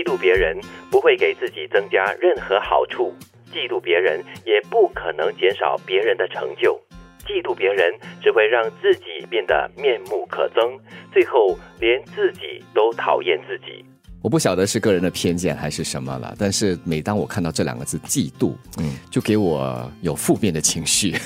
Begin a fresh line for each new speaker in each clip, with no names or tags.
嫉妒别人不会给自己增加任何好处，嫉妒别人也不可能减少别人的成就，嫉妒别人只会让自己变得面目可憎，最后连自己都讨厌自己。
我不晓得是个人的偏见还是什么了，但是每当我看到这两个字“嫉妒”，嗯，就给我有负面的情绪，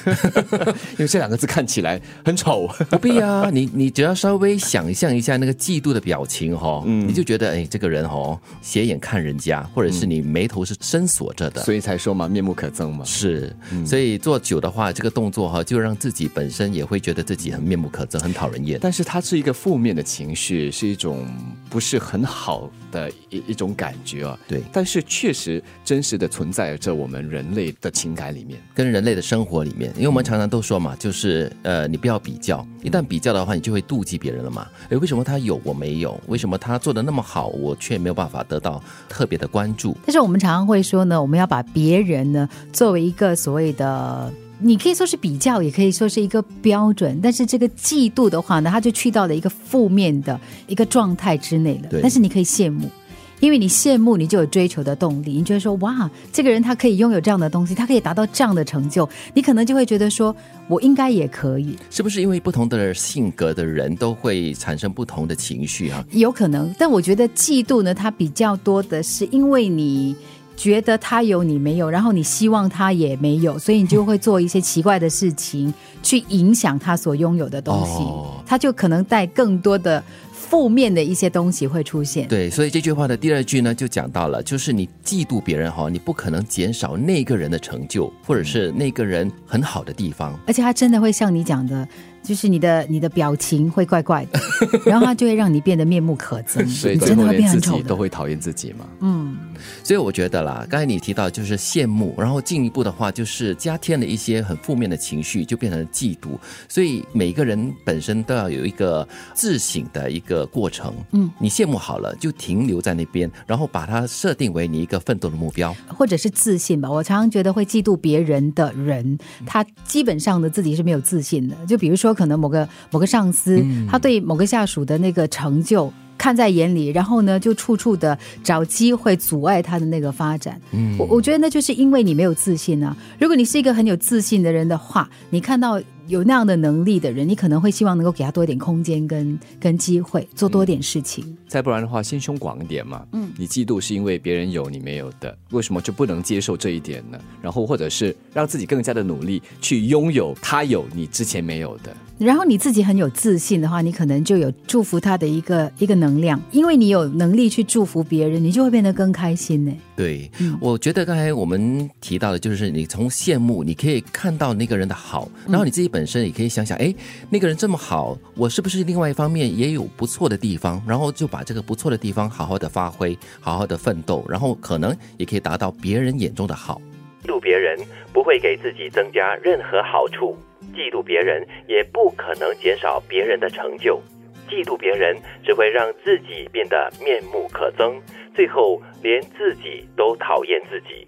因为这两个字看起来很丑。
不必啊，你你只要稍微想象一下那个嫉妒的表情哈，你就觉得哎，这个人哦斜眼看人家，或者是你眉头是深锁着的，
所以才说嘛，面目可憎嘛。
是，所以做久的话，这个动作哈，就让自己本身也会觉得自己很面目可憎，很讨人厌。
但是它是一个负面的情绪，是一种不是很好。的一一种感觉啊，
对，
但是确实真实的存在着我们人类的情感里面，
跟人类的生活里面，因为我们常常都说嘛，就是呃，你不要比较，一旦比较的话，你就会妒忌别人了嘛。哎，为什么他有我没有？为什么他做的那么好，我却没有办法得到特别的关注？
但是我们常常会说呢，我们要把别人呢作为一个所谓的。你可以说是比较，也可以说是一个标准，但是这个嫉妒的话呢，它就去到了一个负面的一个状态之内了。但是你可以羡慕，因为你羡慕，你就有追求的动力。你觉得说，哇，这个人他可以拥有这样的东西，他可以达到这样的成就，你可能就会觉得说，我应该也可以。
是不是因为不同的性格的人都会产生不同的情绪啊？
有可能，但我觉得嫉妒呢，它比较多的是因为你。觉得他有你没有，然后你希望他也没有，所以你就会做一些奇怪的事情，去影响他所拥有的东西，他就可能带更多的负面的一些东西会出现。
对，所以这句话的第二句呢，就讲到了，就是你嫉妒别人哈，你不可能减少那个人的成就，或者是那个人很好的地方，
而且他真的会像你讲的。就是你的你的表情会怪怪的，然后他就会让你变得面目可憎，
你真的会变很丑，都会讨厌自己嘛。
嗯，所以我觉得啦，刚才你提到就是羡慕，然后进一步的话就是加添了一些很负面的情绪，就变成了嫉妒。所以每个人本身都要有一个自省的一个过程。嗯，你羡慕好了，就停留在那边，然后把它设定为你一个奋斗的目标，
或者是自信吧。我常常觉得会嫉妒别人的人，他基本上的自己是没有自信的。就比如说。可能某个某个上司，他对某个下属的那个成就看在眼里，然后呢，就处处的找机会阻碍他的那个发展。嗯，我我觉得那就是因为你没有自信啊。如果你是一个很有自信的人的话，你看到。有那样的能力的人，你可能会希望能够给他多一点空间跟跟机会，做多点事情。
再不然的话，心胸广一点嘛。嗯，你嫉妒是因为别人有你没有的，为什么就不能接受这一点呢？然后或者是让自己更加的努力去拥有他有你之前没有的。
然后你自己很有自信的话，你可能就有祝福他的一个一个能量，因为你有能力去祝福别人，你就会变得更开心呢。
对，我觉得刚才我们提到的就是你从羡慕，你可以看到那个人的好，然后你自己。本身也可以想想，哎，那个人这么好，我是不是另外一方面也有不错的地方？然后就把这个不错的地方好好的发挥，好好的奋斗，然后可能也可以达到别人眼中的好。
嫉妒别人不会给自己增加任何好处，嫉妒别人也不可能减少别人的成就，嫉妒别人只会让自己变得面目可憎，最后连自己都讨厌自己。